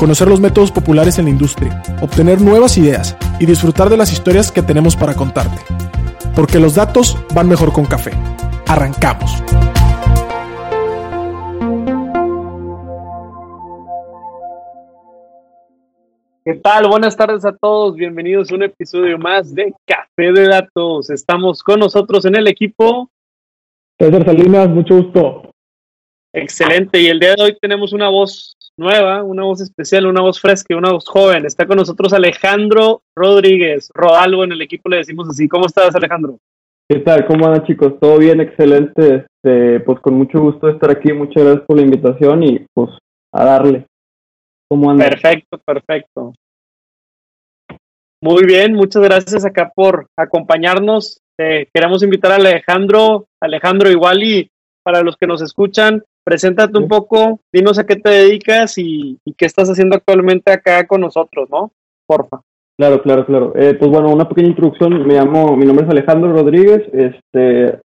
conocer los métodos populares en la industria, obtener nuevas ideas y disfrutar de las historias que tenemos para contarte. Porque los datos van mejor con café. Arrancamos. ¿Qué tal? Buenas tardes a todos. Bienvenidos a un episodio más de Café de Datos. Estamos con nosotros en el equipo. César Salinas, mucho gusto. Excelente. Y el día de hoy tenemos una voz nueva, una voz especial, una voz fresca, una voz joven. Está con nosotros Alejandro Rodríguez, Rodalgo en el equipo le decimos así. ¿Cómo estás, Alejandro? ¿Qué tal? ¿Cómo andan, chicos? Todo bien, excelente. Este, pues con mucho gusto de estar aquí. Muchas gracias por la invitación y pues a darle. ¿Cómo andan? Perfecto, perfecto. Muy bien, muchas gracias acá por acompañarnos. queremos invitar a Alejandro, Alejandro igual y para los que nos escuchan, Preséntate un poco, dinos a qué te dedicas y, qué estás haciendo actualmente acá con nosotros, ¿no? Porfa. Claro, claro, claro. Eh, pues bueno, una pequeña introducción. Me llamo, mi nombre es Alejandro Rodríguez. Este,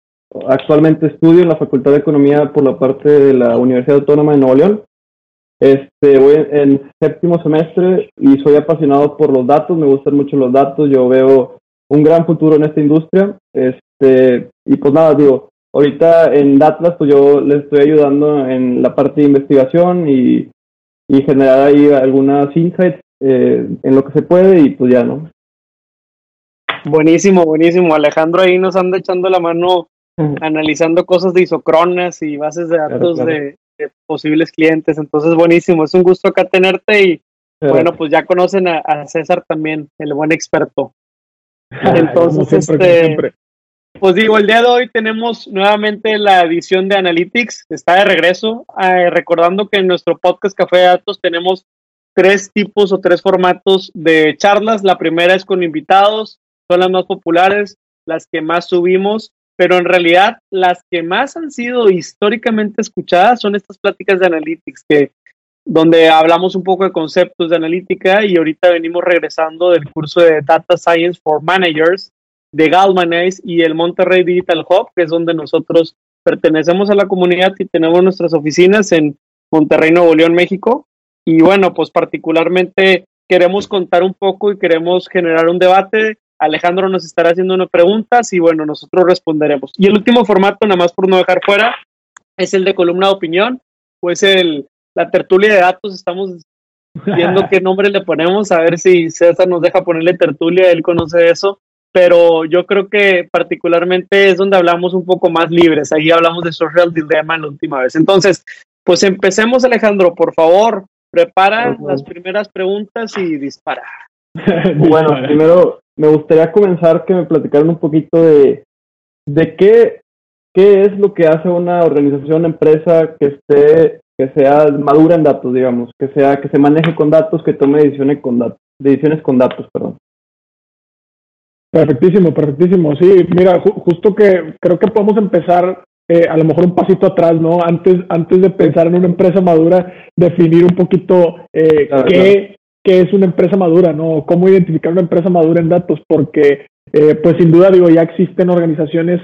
actualmente estudio en la Facultad de Economía por la parte de la Universidad Autónoma de Nuevo León. Este, voy en séptimo semestre y soy apasionado por los datos. Me gustan mucho los datos. Yo veo un gran futuro en esta industria. Este, y pues nada, digo, ahorita en Datlas, pues yo les estoy ayudando en la parte de investigación y, generar ahí algunas insights eh, en lo que se puede y pues ya, ¿no? Buenísimo, buenísimo. Alejandro ahí nos anda echando la mano analizando cosas de isocronas y bases de datos De, posibles clientes. Entonces, buenísimo. Es un gusto acá tenerte y bueno, pues ya conocen a, César también, el buen experto. Entonces, este, pues digo, el día de hoy tenemos nuevamente la edición de Analytics, está de regreso, eh, recordando que en nuestro podcast Café de Datos tenemos tres tipos o tres formatos de charlas. La primera es con invitados, son las más populares, las que más subimos, pero en realidad las que más han sido históricamente escuchadas son estas pláticas de Analytics, que donde hablamos un poco de conceptos de analítica y ahorita venimos regresando del curso de Data Science for Managers, de Galvanize y el Monterrey Digital Hub, que es donde nosotros pertenecemos a la comunidad y tenemos nuestras oficinas en Monterrey, Nuevo León, México. Y bueno, pues particularmente queremos contar un poco y queremos generar un debate. Alejandro nos estará haciendo unas preguntas y bueno, nosotros responderemos. Y el último formato, nada más por no dejar fuera, es el de columna de opinión, pues el, la tertulia de datos. Estamos viendo qué nombre le ponemos, a ver si César nos deja ponerle tertulia, él conoce eso pero yo creo que particularmente es donde hablamos un poco más libres. Ahí hablamos de social dilemma la última vez. Entonces, pues empecemos, Alejandro, por favor, prepara las primeras preguntas y dispara. bueno, primero me gustaría comenzar que me platicaran un poquito de, de qué, qué es lo que hace una organización, empresa que esté que sea madura en datos, digamos, que sea que se maneje con datos, que tome decisiones con datos, decisiones con datos, perdón. Perfectísimo, perfectísimo. Sí, mira, justo que creo que podemos empezar eh, a lo mejor un pasito atrás, ¿no? Antes, antes de pensar en una empresa madura, definir un poquito eh, qué, qué, es una empresa madura, ¿no? Cómo identificar una empresa madura en datos, porque eh, pues sin duda digo, ya existen organizaciones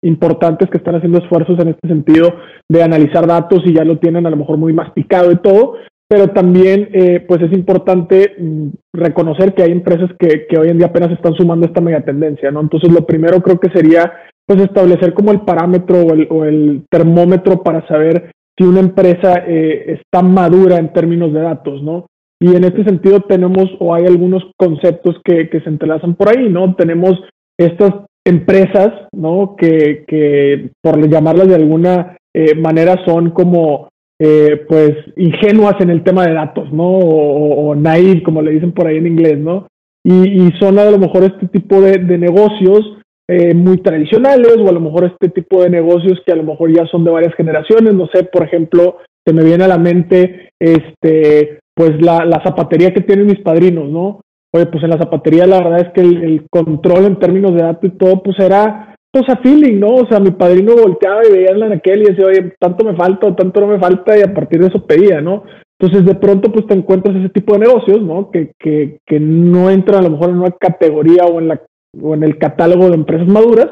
importantes que están haciendo esfuerzos en este sentido de analizar datos y ya lo tienen a lo mejor muy masticado y todo, pero también eh, pues es importante mm, reconocer que hay empresas que, que, hoy en día apenas están sumando esta mega tendencia, ¿no? Entonces lo primero creo que sería pues establecer como el parámetro o el, termómetro para saber si una empresa eh, está madura en términos de datos, ¿no? Y en este sentido tenemos o hay algunos conceptos que, que se entrelazan por ahí, ¿no? Tenemos estas empresas, ¿no? Que, que por llamarlas de alguna eh, manera son como eh, pues ingenuas en el tema de datos, ¿no? O, o, naive, como le dicen por ahí en inglés, ¿no? Y, son a lo mejor este tipo de, negocios eh, muy tradicionales o a lo mejor este tipo de negocios que a lo mejor ya son de varias generaciones, no sé, por ejemplo, se me viene a la mente este pues la, zapatería que tienen mis padrinos, ¿no? oye, pues en la zapatería la verdad es que el, control en términos de datos y todo, pues era, pues a feeling, ¿no? O sea, mi padrino volteaba y veía en aquel y decía, oye, tanto me falta o tanto no me falta, y a partir de eso pedía, ¿no? Entonces, de pronto, pues te encuentras ese tipo de negocios, ¿no? Que, que, que no entran a lo mejor en una categoría o en, la, o en el catálogo de empresas maduras,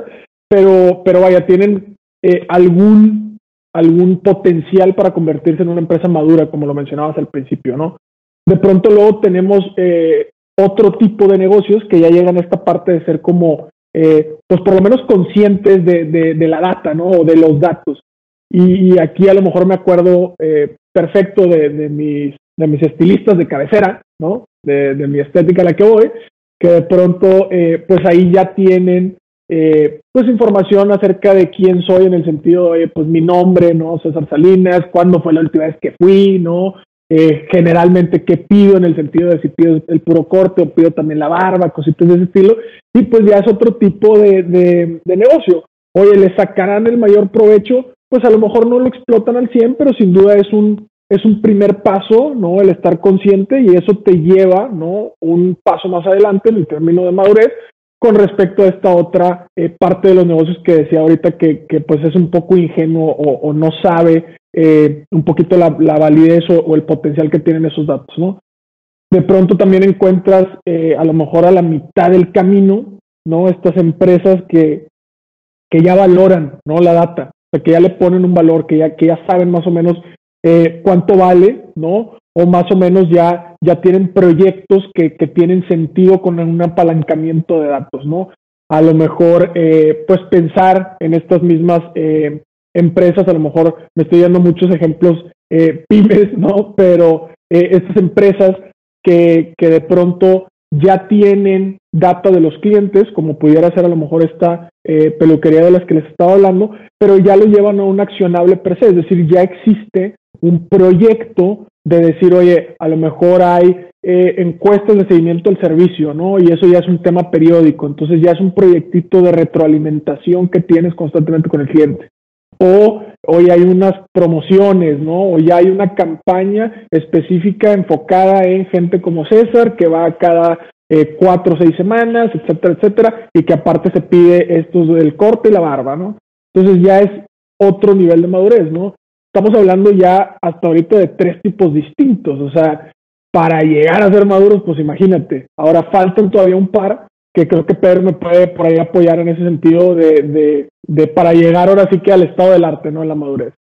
pero, pero vaya, tienen eh, algún, algún potencial para convertirse en una empresa madura, como lo mencionabas al principio, ¿no? De pronto luego tenemos eh, otro tipo de negocios que ya llegan a esta parte de ser como, eh, pues por lo menos conscientes de, de, la data, ¿no? O de los datos. Y, aquí a lo mejor me acuerdo perfecto de, de, mis, de mis estilistas de cabecera, ¿no? De, de mi estética a la que voy, que de pronto, pues ahí ya tienen eh, pues información acerca de quién soy en el sentido de, pues mi nombre, ¿no? César Salinas, cuándo fue la última vez que fui, ¿no? Eh, generalmente qué pido en el sentido de si pido el puro corte o pido también la barba, cositas de ese estilo, y pues ya es otro tipo de, de, negocio. Oye, ¿le sacarán el mayor provecho? Pues a lo mejor no lo explotan al 100, pero sin duda es un, es un primer paso, ¿no? El estar consciente y eso te lleva, ¿no? Un paso más adelante en el término de madurez con respecto a esta otra eh, parte de los negocios que decía ahorita que, que, pues es un poco ingenuo o, no sabe eh, un poquito la, validez o, el potencial que tienen esos datos, ¿no? De pronto también encuentras eh, a lo mejor a la mitad del camino, ¿no? Estas empresas que, que ya valoran, ¿no? La data, o sea, que ya le ponen un valor, que ya, que ya saben más o menos cuánto vale, ¿no? o más o menos ya, ya tienen proyectos que, que tienen sentido con un apalancamiento de datos, ¿no? A lo mejor, eh, pues pensar en estas mismas eh, empresas, a lo mejor me estoy dando muchos ejemplos eh, pymes, ¿no? Pero estas empresas que, que de pronto ya tienen data de los clientes, como pudiera ser a lo mejor esta peluquería de las que les estaba hablando, pero ya lo llevan a un accionable per se, es decir, ya existe un proyecto de decir, oye, a lo mejor hay eh, encuestas de seguimiento del servicio, ¿no? Y eso ya es un tema periódico, entonces ya es un proyectito de retroalimentación que tienes constantemente con el cliente. O hoy hay unas promociones, ¿no? O ya hay una campaña específica enfocada en gente como César, que va cada eh, cuatro o seis semanas, etcétera, etcétera, y que aparte se pide esto del corte y la barba, ¿no? Entonces ya es otro nivel de madurez, ¿no? estamos hablando ya hasta ahorita de tres tipos distintos, o sea, para llegar a ser maduros, pues imagínate, ahora faltan todavía un par que creo que Pedro me puede por ahí apoyar en ese sentido de, de, de para llegar ahora sí que al estado del arte, ¿no? En la madurez.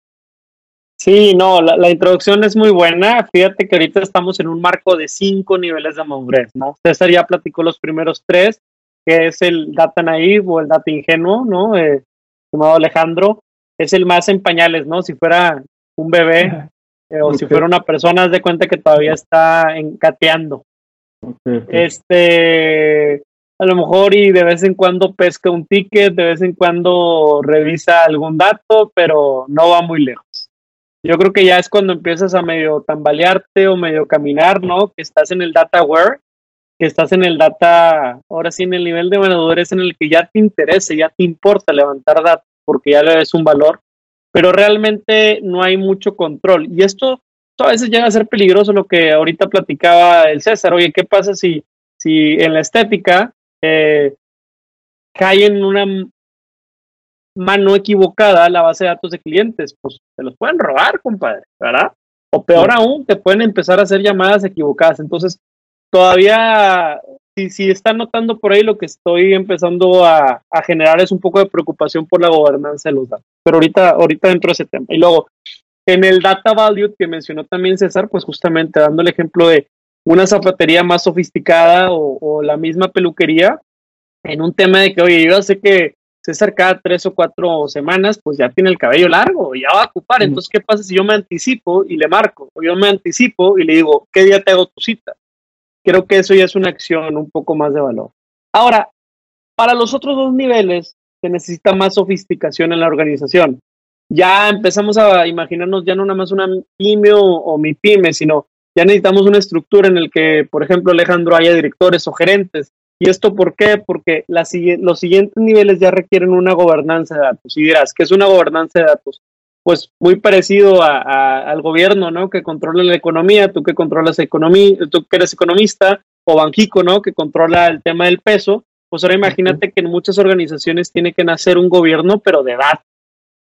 Sí, no, la, la, introducción es muy buena. Fíjate que ahorita estamos en un marco de cinco niveles de madurez, ¿no? César ya platicó los primeros tres, que es el data naive o el data ingenuo, ¿no? Eh, llamado Alejandro es el más en pañales, ¿no? Si fuera un bebé eh, o si fuera una persona, haz de cuenta que todavía está encateando. Este, a lo mejor y de vez en cuando pesca un ticket, de vez en cuando revisa algún dato, pero no va muy lejos. Yo creo que ya es cuando empiezas a medio tambalearte o medio caminar, ¿no? Que estás en el data aware, que estás en el data, ahora sí en el nivel de vendedores en el que ya te interesa, ya te importa levantar datos porque ya le des un valor, pero realmente no hay mucho control. Y esto, a veces llega a ser peligroso lo que ahorita platicaba el César. Oye, ¿qué pasa si, si en la estética eh, cae en una mano equivocada la base de datos de clientes? Pues se los pueden robar, compadre, ¿verdad? O peor aún, te pueden empezar a hacer llamadas equivocadas. Entonces, todavía si, si están notando por ahí, lo que estoy empezando a, generar es un poco de preocupación por la gobernanza de los datos. Pero ahorita, ahorita dentro de ese tema. Y luego, en el data value que mencionó también César, pues justamente dando el ejemplo de una zapatería más sofisticada o, la misma peluquería, en un tema de que, oye, yo sé que César cada tres o cuatro semanas, pues ya tiene el cabello largo, ya va a ocupar. Entonces, ¿qué pasa si yo me anticipo y le marco? O yo me anticipo y le digo, ¿qué día te hago tu cita? creo que eso ya es una acción un poco más de valor. Ahora, para los otros dos niveles se necesita más sofisticación en la organización. Ya empezamos a imaginarnos ya no nada más una pyme o, mi pyme, sino ya necesitamos una estructura en el que, por ejemplo, Alejandro, haya directores o gerentes. ¿Y esto por qué? Porque los siguientes niveles ya requieren una gobernanza de datos. Y dirás, ¿qué es una gobernanza de datos? pues muy parecido a, al gobierno, ¿no? Que controla la economía, tú que controlas economía, tú que eres economista, o Banjico, ¿no? Que controla el tema del peso. Pues ahora imagínate que en muchas organizaciones tiene que nacer un gobierno, pero de datos.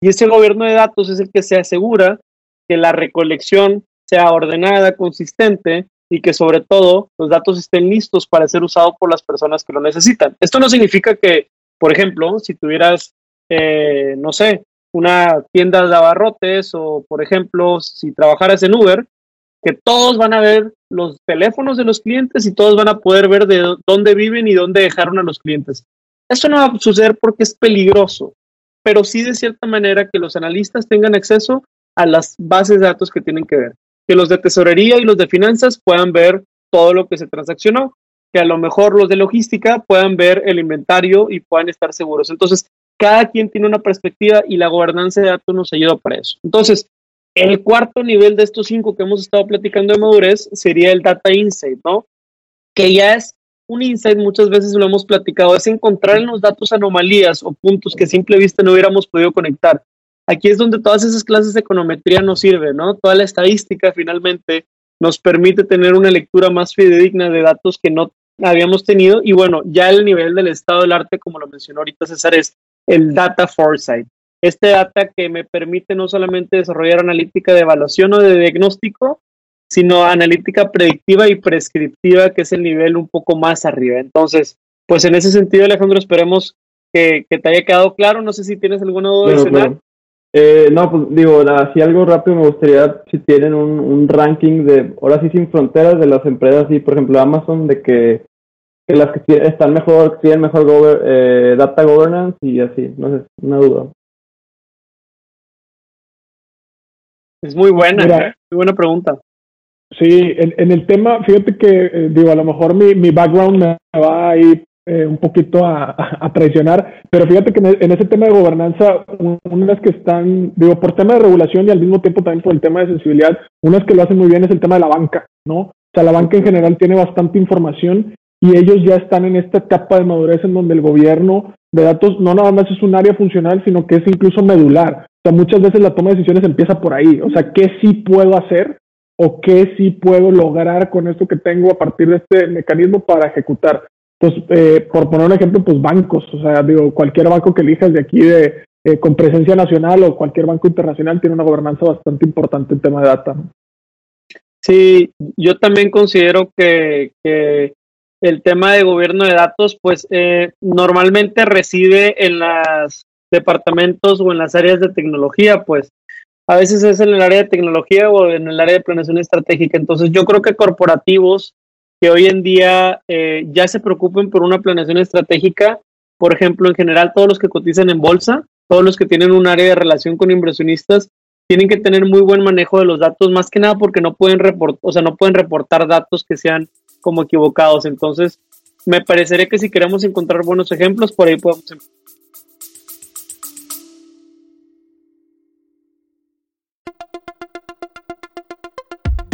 Y ese gobierno de datos es el que se asegura que la recolección sea ordenada, consistente y que sobre todo los datos estén listos para ser usados por las personas que lo necesitan. Esto no significa que, por ejemplo, si tuvieras, eh, no sé, una tienda de abarrotes o, por ejemplo, si trabajaras en Uber, que todos van a ver los teléfonos de los clientes y todos van a poder ver de dónde viven y dónde dejaron a los clientes. Eso no va a suceder porque es peligroso, pero sí de cierta manera que los analistas tengan acceso a las bases de datos que tienen que ver que los de tesorería y los de finanzas puedan ver todo lo que se transaccionó, que a lo mejor los de logística puedan ver el inventario y puedan estar seguros. Entonces, cada quien tiene una perspectiva y la gobernanza de datos nos ayuda para eso. Entonces, el cuarto nivel de estos cinco que hemos estado platicando de madurez sería el data insight, ¿no? Que ya es un insight, muchas veces lo hemos platicado, es encontrar en los datos anomalías o puntos que a simple vista no hubiéramos podido conectar aquí es donde todas esas clases de econometría nos sirven, ¿no? Toda la estadística finalmente nos permite tener una lectura más fidedigna de datos que no habíamos tenido. Y bueno, ya el nivel del estado del arte, como lo mencionó ahorita César, es el data foresight. Este data que me permite no solamente desarrollar analítica de evaluación o de diagnóstico, sino analítica predictiva y prescriptiva, que es el nivel un poco más arriba. Entonces, pues en ese sentido, Alejandro, esperemos que, te haya quedado claro. No sé si tienes alguna duda adicional. Eh, no, pues digo, así algo rápido me gustaría si tienen un, ranking de, ahora sí sin fronteras, de las empresas, y por ejemplo Amazon, de que, las que están mejor, tienen mejor eh, data governance y así, no sé, una duda. Es muy buena, muy buena pregunta. Sí, en, el tema, fíjate que, eh, digo, a lo mejor mi, mi background me va a ir eh, un poquito a, a, traicionar, pero fíjate que en ese tema de gobernanza, unas que están, digo, por tema de regulación y al mismo tiempo también por el tema de sensibilidad, unas que lo hacen muy bien es el tema de la banca, ¿no? O sea, la banca en general tiene bastante información y ellos ya están en esta etapa de madurez en donde el gobierno de datos no nada más es un área funcional, sino que es incluso medular. O sea, muchas veces la toma de decisiones empieza por ahí. O sea, ¿qué sí puedo hacer o qué sí puedo lograr con esto que tengo a partir de este mecanismo para ejecutar? Pues eh, por poner un ejemplo, pues bancos, o sea, digo, cualquier banco que elijas de aquí de eh, con presencia nacional o cualquier banco internacional tiene una gobernanza bastante importante en tema de data. Sí, yo también considero que, el tema de gobierno de datos, pues eh, normalmente reside en los departamentos o en las áreas de tecnología, pues a veces es en el área de tecnología o en el área de planeación estratégica. Entonces yo creo que corporativos que hoy en día eh, ya se preocupen por una planeación estratégica, por ejemplo, en general todos los que cotizan en bolsa, todos los que tienen un área de relación con inversionistas, tienen que tener muy buen manejo de los datos, más que nada porque no pueden reportar, o sea, no pueden reportar datos que sean como equivocados. Entonces, me parecería que si queremos encontrar buenos ejemplos, por ahí podemos.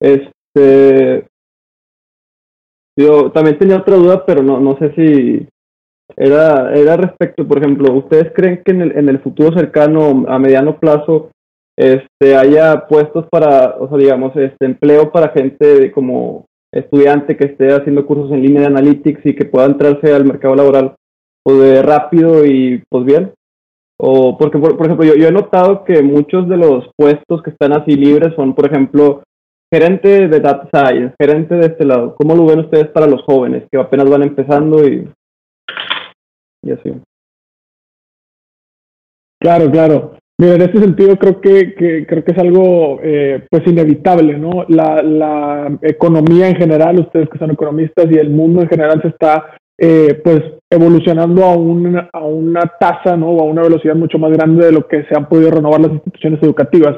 Este. Yo también tenía otra duda, pero no, no sé si era, era respecto, por ejemplo, ¿ustedes creen que en el, en el futuro cercano, a mediano plazo, este, haya puestos para, o sea, digamos, este empleo para gente como estudiante que esté haciendo cursos en línea de analytics y que pueda entrarse al mercado laboral pues, rápido y pues bien? O porque, por, ejemplo, yo, yo, he notado que muchos de los puestos que están así libres son, por ejemplo, gerente de Data Science, gerente de este lado, ¿cómo lo ven ustedes para los jóvenes que apenas van empezando y, y así? Claro, claro. Mira, en este sentido creo que, creo que es algo eh, pues inevitable, ¿no? La, la, economía en general, ustedes que son economistas y el mundo en general se está eh, pues evolucionando a una, a una tasa, ¿no? O a una velocidad mucho más grande de lo que se han podido renovar las instituciones educativas.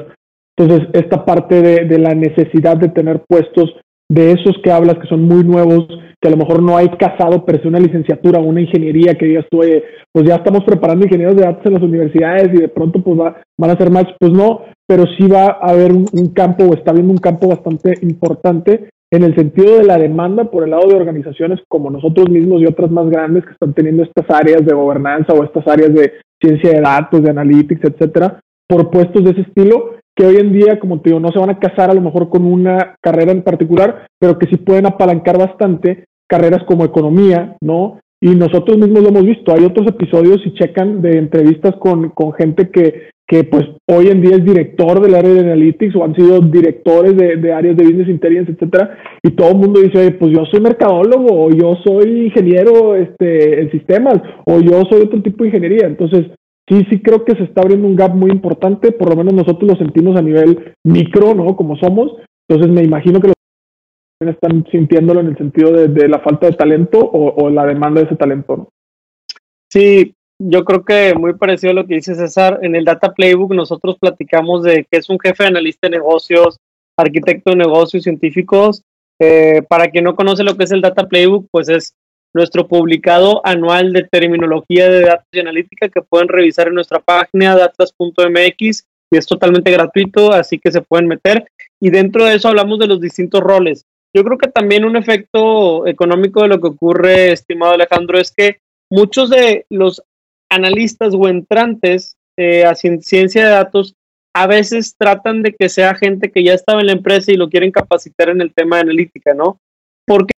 Entonces, esta parte de, de la necesidad de tener puestos de esos que hablas que son muy nuevos, que a lo mejor no hay casado pero es una licenciatura una ingeniería que digas tú, pues ya estamos preparando ingenieros de datos en las universidades y de pronto pues va, van a ser match, pues no, pero sí va a haber un, campo o está habiendo un campo bastante importante en el sentido de la demanda por el lado de organizaciones como nosotros mismos y otras más grandes que están teniendo estas áreas de gobernanza o estas áreas de ciencia de datos, de analytics, etcétera, por puestos de ese estilo que hoy en día, como te digo, no se van a casar a lo mejor con una carrera en particular, pero que sí pueden apalancar bastante carreras como economía, ¿no? Y nosotros mismos lo hemos visto. Hay otros episodios, y checan, de entrevistas con, con gente que, que pues hoy en día es director del área de analytics o han sido directores de, áreas de business intelligence, etcétera, y todo el mundo dice, pues yo soy mercadólogo, o yo soy ingeniero este, en sistemas, o yo soy otro tipo de ingeniería. Entonces, sí, sí creo que se está abriendo un gap muy importante, por lo menos nosotros lo sentimos a nivel micro, ¿no? Como somos, entonces me imagino que los están sintiéndolo en el sentido de, la falta de talento o, la demanda de ese talento. Sí, yo creo que muy parecido a lo que dice César, en el Data Playbook nosotros platicamos de que es un jefe de analista de negocios, arquitecto de negocios, científicos. Eh, para quien no conoce lo que es el Data Playbook, pues es nuestro publicado anual de terminología de datos y analítica que pueden revisar en nuestra página datas.mx y es totalmente gratuito, así que se pueden meter. Y dentro de eso hablamos de los distintos roles. Yo creo que también un efecto económico de lo que ocurre, estimado Alejandro, es que muchos de los analistas o entrantes eh, a ciencia de datos a veces tratan de que sea gente que ya estaba en la empresa y lo quieren capacitar en el tema de analítica, ¿no? Porque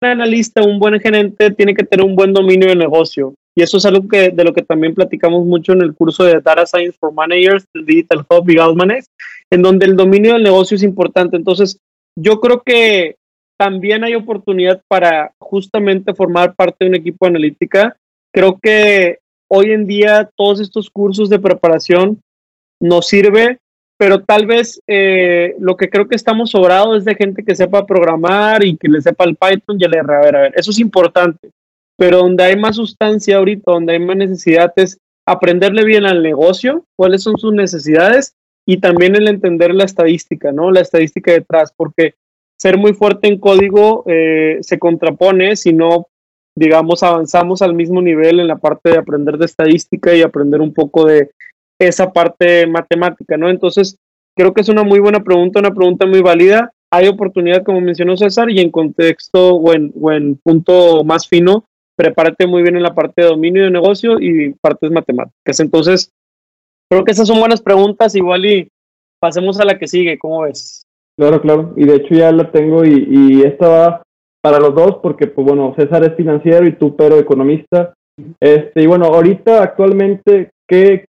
analista, un buen gerente tiene que tener un buen dominio de negocio. Y eso es algo que, de lo que también platicamos mucho en el curso de Data Science for Managers, del Digital Hub y Galmanes, en donde el dominio del negocio es importante. Entonces, yo creo que también hay oportunidad para justamente formar parte de un equipo de analítica. Creo que hoy en día todos estos cursos de preparación nos sirve pero tal vez eh, lo que creo que estamos sobrados es de gente que sepa programar y que le sepa el Python y el R. A ver, a ver, eso es importante. Pero donde hay más sustancia ahorita, donde hay más necesidad es aprenderle bien al negocio, cuáles son sus necesidades y también el entender la estadística, ¿no? La estadística detrás, porque ser muy fuerte en código eh, se contrapone si no, digamos, avanzamos al mismo nivel en la parte de aprender de estadística y aprender un poco de esa parte matemática, ¿no? Entonces, creo que es una muy buena pregunta, una pregunta muy válida. Hay oportunidad, como mencionó César, y en contexto o en, o en punto más fino, prepárate muy bien en la parte de dominio de negocio y partes matemáticas. Entonces, creo que esas son buenas preguntas, igual y pasemos a la que sigue, ¿cómo ves? Claro, claro, y de hecho ya la tengo y, y esta para los dos porque, pues bueno, César es financiero y tú, pero economista. Este, y bueno, ahorita actualmente, ¿qué,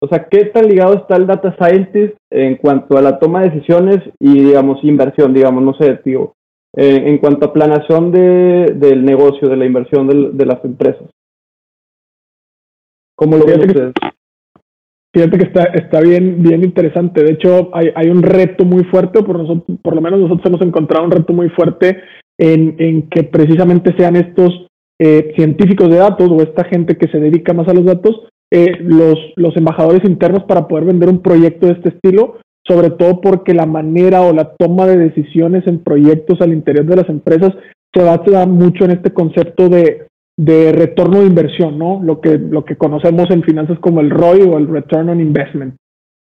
o sea, ¿qué tan ligado está el data scientist en cuanto a la toma de decisiones y, digamos, inversión, digamos, no sé, digo, eh, en cuanto a planación de, del negocio, de la inversión de, las empresas? ¿Cómo lo ven ustedes? Fíjate que está, está bien, bien interesante. De hecho, hay, hay un reto muy fuerte, por, nosotros, por lo menos nosotros hemos encontrado un reto muy fuerte en, que precisamente sean estos eh, científicos de datos o esta gente que se dedica más a los datos eh, los, los embajadores internos para poder vender un proyecto de este estilo, sobre todo porque la manera o la toma de decisiones en proyectos al interior de las empresas se basa mucho en este concepto de, de retorno de inversión, ¿no? Lo que, lo que conocemos en finanzas como el ROI o el Return on Investment.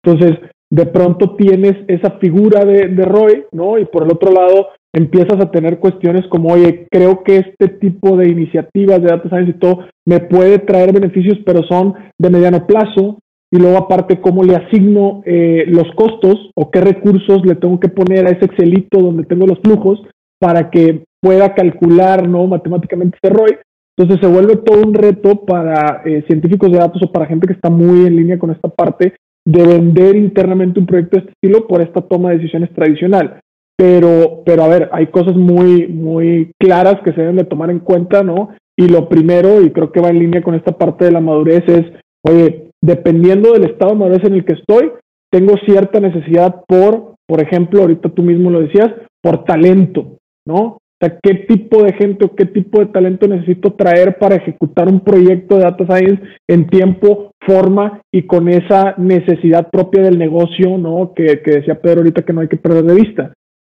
Entonces, de pronto tienes esa figura de, de ROI, ¿no? Y por el otro lado, empiezas a tener cuestiones como, oye, creo que este tipo de iniciativas de data science y todo me puede traer beneficios, pero son de mediano plazo. Y luego aparte, cómo le asigno eh, los costos o qué recursos le tengo que poner a ese Excelito donde tengo los flujos para que pueda calcular ¿no? matemáticamente ese ROI. Entonces se vuelve todo un reto para eh, científicos de datos o para gente que está muy en línea con esta parte de vender internamente un proyecto de este estilo por esta toma de decisiones tradicional. Pero, pero a ver, hay cosas muy, muy claras que se deben de tomar en cuenta, ¿no? Y lo primero, y creo que va en línea con esta parte de la madurez, es, oye, dependiendo del estado de madurez en el que estoy, tengo cierta necesidad por, por ejemplo, ahorita tú mismo lo decías, por talento, ¿no? O sea, ¿qué tipo de gente o qué tipo de talento necesito traer para ejecutar un proyecto de data science en tiempo, forma y con esa necesidad propia del negocio, ¿no? Que, que decía Pedro ahorita que no hay que perder de vista.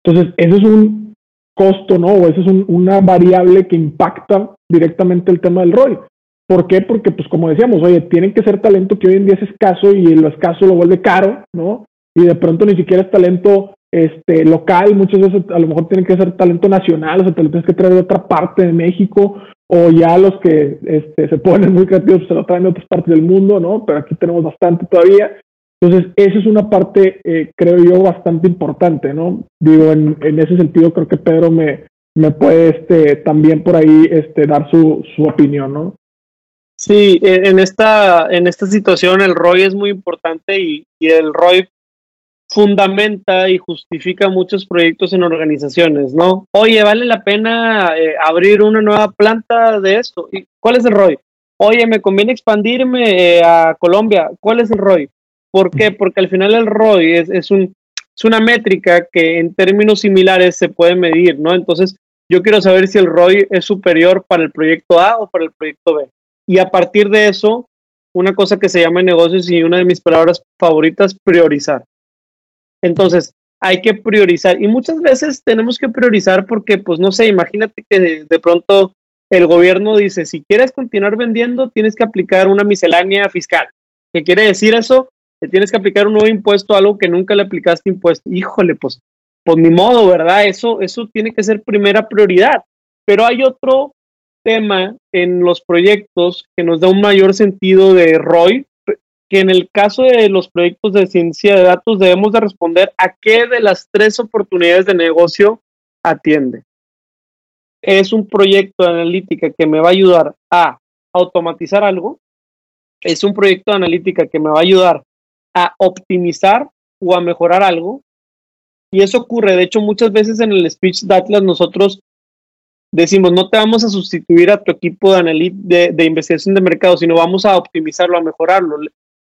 Entonces, ese es un costo, ¿no? O esa es una variable que impacta directamente el tema del ROI. ¿Por qué? Porque, pues, como decíamos, oye, tienen que ser talento que hoy en día es escaso y lo escaso lo vuelve caro, ¿no? Y de pronto ni siquiera es talento este, local, muchas veces a lo mejor tienen que ser talento nacional, o sea, te lo tienes que traer de otra parte de México, o ya los que este, se ponen muy creativos pues, se lo traen de otras partes del mundo, ¿no? Pero aquí tenemos bastante todavía. Entonces, esa es una parte, eh, creo yo, bastante importante, ¿no? Digo, en, en ese sentido, creo que Pedro me, me puede este, también por ahí este, dar su, su opinión, ¿no? Sí, en esta, en esta situación el ROI es muy importante y, y el ROI fundamenta y justifica muchos proyectos en organizaciones, ¿no? Oye, vale la pena eh, abrir una nueva planta de esto. ¿Y ¿Cuál es el ROI? Oye, me conviene expandirme eh, a Colombia. ¿Cuál es el ROI? ¿Por qué? Porque al final el ROI es, es, un, es una métrica que en términos similares se puede medir, ¿no? Entonces, yo quiero saber si el ROI es superior para el proyecto A o para el proyecto B. Y a partir de eso, una cosa que se llama negocios y una de mis palabras favoritas, priorizar. Entonces, hay que priorizar y muchas veces tenemos que priorizar porque, pues no sé, imagínate que de, pronto el gobierno dice, si quieres continuar vendiendo, tienes que aplicar una miscelánea fiscal. ¿Qué quiere decir eso? Que tienes que aplicar un nuevo impuesto a algo que nunca le aplicaste impuesto. Híjole, pues, pues ni modo, ¿verdad? Eso, eso tiene que ser primera prioridad. Pero hay otro tema en los proyectos que nos da un mayor sentido de ROI, que en el caso de los proyectos de ciencia de datos debemos de responder a qué de las tres oportunidades de negocio atiende. Es un proyecto de analítica que me va a ayudar a automatizar algo. Es un proyecto de analítica que me va a ayudar a optimizar o a mejorar algo. Y eso ocurre, de hecho, muchas veces en el speech de Atlas nosotros decimos, no te vamos a sustituir a tu equipo de, de, de investigación de mercado, sino vamos a optimizarlo, a mejorarlo.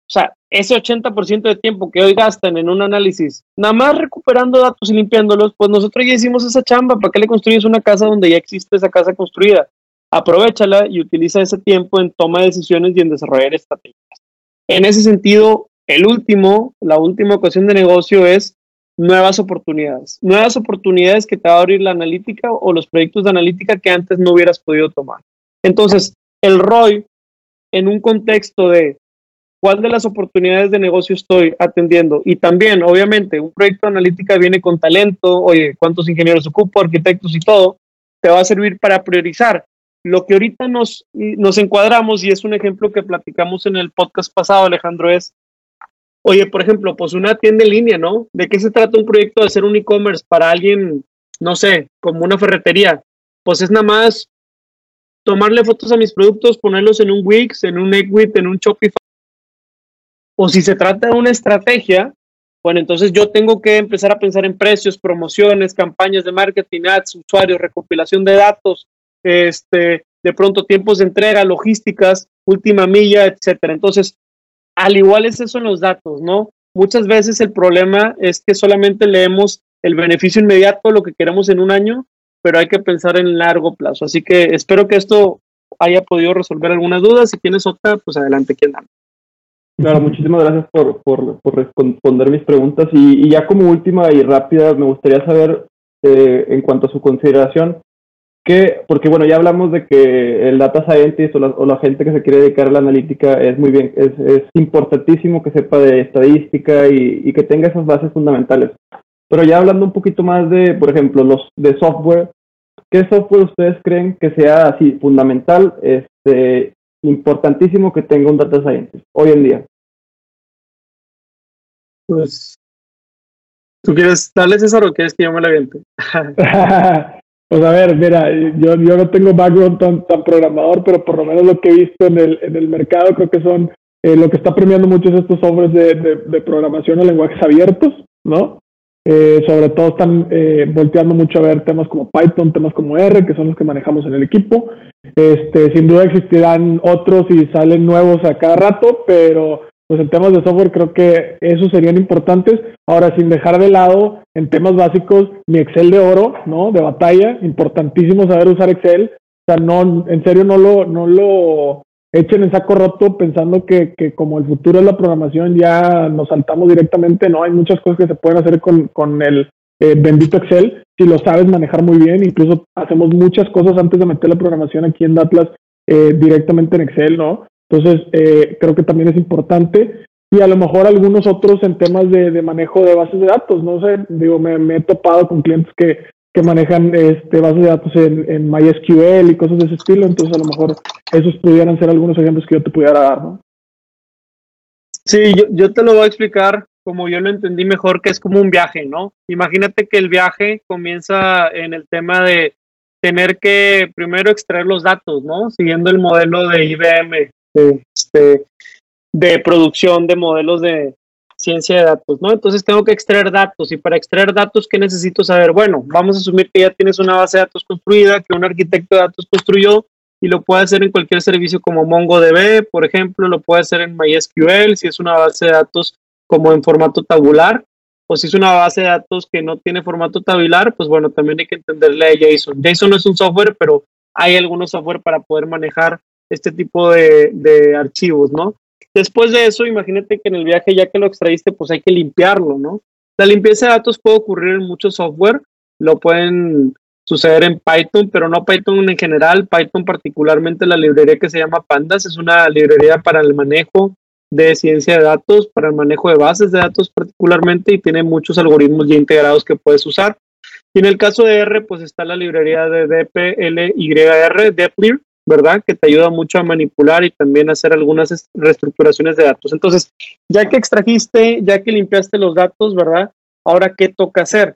O sea, ese 80% de tiempo que hoy gastan en un análisis, nada más recuperando datos y limpiándolos, pues nosotros ya hicimos esa chamba. ¿Para qué le construyes una casa donde ya existe esa casa construida? Aprovechala y utiliza ese tiempo en toma de decisiones y en desarrollar estrategias. En ese sentido, el último, la última ocasión de negocio es nuevas oportunidades. Nuevas oportunidades que te va a abrir la analítica o los proyectos de analítica que antes no hubieras podido tomar. Entonces, el ROI en un contexto de cuál de las oportunidades de negocio estoy atendiendo. Y también, obviamente, un proyecto de analítica viene con talento, oye, cuántos ingenieros ocupo, arquitectos y todo, te va a servir para priorizar. Lo que ahorita nos, nos encuadramos, y es un ejemplo que platicamos en el podcast pasado, Alejandro, es, oye, por ejemplo, pues una tienda en línea, ¿no? ¿De qué se trata un proyecto de hacer un e-commerce para alguien, no sé, como una ferretería? Pues es nada más tomarle fotos a mis productos, ponerlos en un Wix, en un Egwit, en un Shopify o si se trata de una estrategia, bueno, entonces yo tengo que empezar a pensar en precios, promociones, campañas de marketing, ads, usuarios, recopilación de datos, este, de pronto tiempos de entrega, logísticas, última milla, etcétera. Entonces, al igual es eso en los datos, ¿no? Muchas veces el problema es que solamente leemos el beneficio inmediato, lo que queremos en un año, pero hay que pensar en largo plazo. Así que espero que esto haya podido resolver algunas dudas. Si tienes otra, pues adelante, quien. Claro, muchísimas gracias por, por, por responder mis preguntas. Y, y, ya como última y rápida, me gustaría saber eh, en cuanto a su consideración, que, porque bueno, ya hablamos de que el data scientist o la, o la gente que se quiere dedicar a la analítica es muy bien, es, es importantísimo que sepa de estadística y, y, que tenga esas bases fundamentales. Pero ya hablando un poquito más de, por ejemplo, los de software, ¿qué software ustedes creen que sea así fundamental este, importantísimo que tenga un data scientist hoy en día? Pues, ¿tú quieres darle César o quieres que yo me la aviente? pues a ver, mira, yo, yo no tengo background tan, tan programador, pero por lo menos lo que he visto en el, en el mercado creo que son, eh, lo que está premiando mucho es estos softwares de, de, de programación a lenguajes abiertos, ¿no? Eh, sobre todo están eh, volteando mucho a ver temas como Python, temas como R, que son los que manejamos en el equipo. Este, sin duda existirán otros y salen nuevos a cada rato, pero pues en temas de software creo que esos serían importantes. Ahora, sin dejar de lado en temas básicos mi Excel de oro, ¿no? De batalla, importantísimo saber usar Excel. O sea, no, en serio no lo, no lo echen en saco roto pensando que, que como el futuro es la programación ya nos saltamos directamente, no, hay muchas cosas que se pueden hacer con, con el eh, bendito Excel, si lo sabes manejar muy bien, incluso hacemos muchas cosas antes de meter la programación aquí en Datlas eh, directamente en Excel, ¿no? Entonces, eh, creo que también es importante y a lo mejor algunos otros en temas de, de manejo de bases de datos, no sé, digo, me, he topado con clientes que que manejan este, bases de datos en, MySQL y cosas de ese estilo, entonces a lo mejor esos pudieran ser algunos ejemplos que yo te pudiera dar, ¿no? Sí, yo, yo te lo voy a explicar como yo lo entendí mejor, que es como un viaje, ¿no? Imagínate que el viaje comienza en el tema de tener que primero extraer los datos, ¿no? Siguiendo el modelo de IBM, este, de producción de modelos de, ciencia de datos, ¿no? Entonces tengo que extraer datos y para extraer datos, ¿qué necesito saber? Bueno, vamos a asumir que ya tienes una base de datos construida, que un arquitecto de datos construyó y lo puede hacer en cualquier servicio como MongoDB, por ejemplo, lo puede hacer en MySQL, si es una base de datos como en formato tabular, o si es una base de datos que no tiene formato tabular, pues bueno, también hay que entenderle a JSON. JSON no es un software, pero hay algunos software para poder manejar este tipo de, archivos, ¿no? Después de eso, imagínate que en el viaje, ya que lo extraíste, pues hay que limpiarlo, ¿no? La limpieza de datos puede ocurrir en muchos software, lo pueden suceder en Python, pero no Python en general, Python particularmente la librería que se llama Pandas, es una librería para el manejo de ciencia de datos, para el manejo de bases de datos particularmente, y tiene muchos algoritmos ya integrados que puedes usar. Y en el caso de R, pues está la librería de DPLYR, Deplir, ¿verdad? Que te ayuda mucho a manipular y también a hacer algunas reestructuraciones de datos. Entonces, ya que extrajiste, ya que limpiaste los datos, ¿verdad? Ahora, ¿qué toca hacer?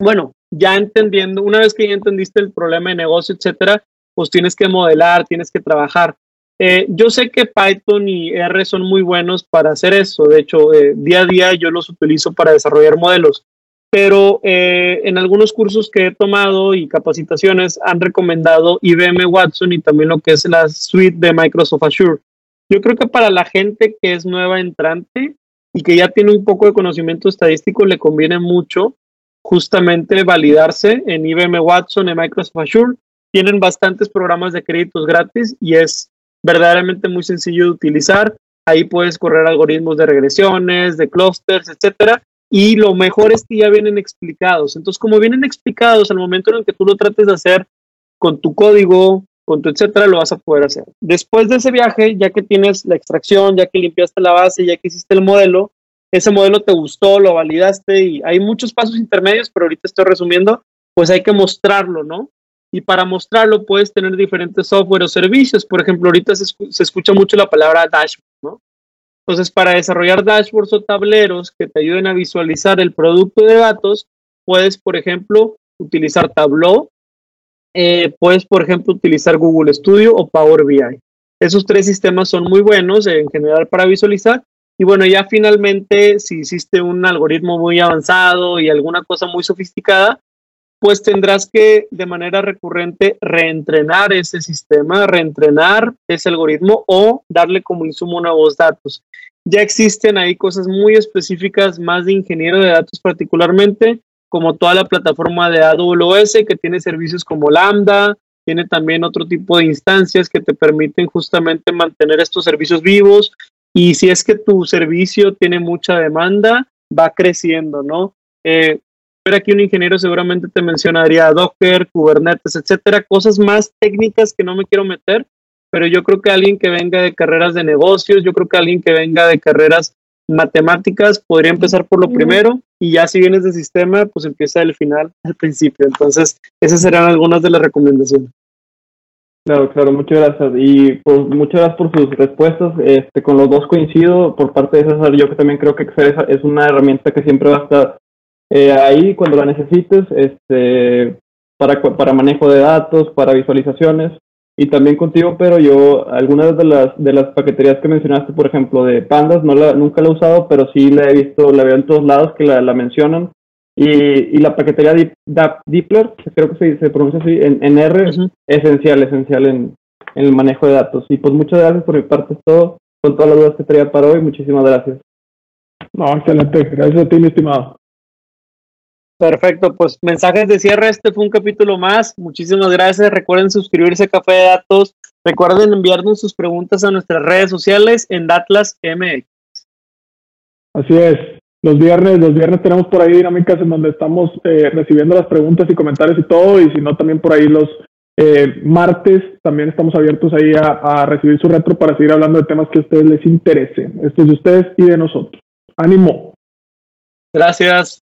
Bueno, ya entendiendo, una vez que ya entendiste el problema de negocio, etcétera, pues tienes que modelar, tienes que trabajar. Eh, yo sé que Python y R son muy buenos para hacer eso. De hecho, eh, día a día yo los utilizo para desarrollar modelos pero eh, en algunos cursos que he tomado y capacitaciones han recomendado IBM Watson y también lo que es la suite de Microsoft Azure. Yo creo que para la gente que es nueva entrante y que ya tiene un poco de conocimiento estadístico, le conviene mucho justamente validarse en IBM Watson, en Microsoft Azure. Tienen bastantes programas de créditos gratis y es verdaderamente muy sencillo de utilizar. Ahí puedes correr algoritmos de regresiones, de clusters, etcétera, y lo mejor es que ya vienen explicados. Entonces, como vienen explicados, al momento en el que tú lo trates de hacer con tu código, con tu etcétera, lo vas a poder hacer. Después de ese viaje, ya que tienes la extracción, ya que limpiaste la base, ya que hiciste el modelo, ese modelo te gustó, lo validaste y hay muchos pasos intermedios, pero ahorita estoy resumiendo, pues hay que mostrarlo, ¿no? Y para mostrarlo puedes tener diferentes software o servicios. Por ejemplo, ahorita se, se escucha mucho la palabra dashboard, ¿no? Entonces, para desarrollar dashboards o tableros que te ayuden a visualizar el producto de datos, puedes, por ejemplo, utilizar Tableau, eh, puedes, por ejemplo, utilizar Google Studio o Power BI. Esos tres sistemas son muy buenos en general para visualizar. Y bueno, ya finalmente, si hiciste un algoritmo muy avanzado y alguna cosa muy sofisticada, pues tendrás que de manera recurrente reentrenar ese sistema, reentrenar ese algoritmo o darle como insumo nuevos datos. Ya existen ahí cosas muy específicas, más de ingeniero de datos particularmente, como toda la plataforma de AWS que tiene servicios como Lambda, tiene también otro tipo de instancias que te permiten justamente mantener estos servicios vivos y si es que tu servicio tiene mucha demanda, va creciendo, ¿no? Eh, aquí un ingeniero seguramente te mencionaría Docker, Kubernetes, etcétera, cosas más técnicas que no me quiero meter, pero yo creo que alguien que venga de carreras de negocios, yo creo que alguien que venga de carreras matemáticas podría empezar por lo primero y ya si vienes de sistema, pues empieza del final al principio. Entonces, esas serán algunas de las recomendaciones. Claro, claro, muchas gracias. Y pues, muchas gracias por sus respuestas. Este, con los dos coincido. Por parte de César, yo que también creo que Excel es una herramienta que siempre va a estar eh, ahí cuando la necesites, este, para, para manejo de datos, para visualizaciones, y también contigo, pero yo algunas de las de las paqueterías que mencionaste, por ejemplo, de Pandas, no la, nunca la he usado, pero sí la he visto, la veo en todos lados que la, la mencionan. Y, la paquetería Deepler, creo que se, pronuncia así, en, R, esencial, esencial en, el manejo de datos. Y pues muchas gracias por mi parte, es todo. Con todas las dudas que traía para hoy, muchísimas gracias. No, excelente. Gracias a ti, mi estimado. Perfecto, pues mensajes de cierre, este fue un capítulo más. Muchísimas gracias. Recuerden suscribirse a Café de Datos. Recuerden enviarnos sus preguntas a nuestras redes sociales en Datlas MX. Así es. Los viernes, los viernes tenemos por ahí dinámicas en donde estamos eh, recibiendo las preguntas y comentarios y todo, y si no, también por ahí los eh, martes también estamos abiertos ahí a, a recibir su retro para seguir hablando de temas que a ustedes les interesen. Esto es de ustedes y de nosotros. Ánimo. Gracias.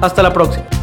Hasta la próxima.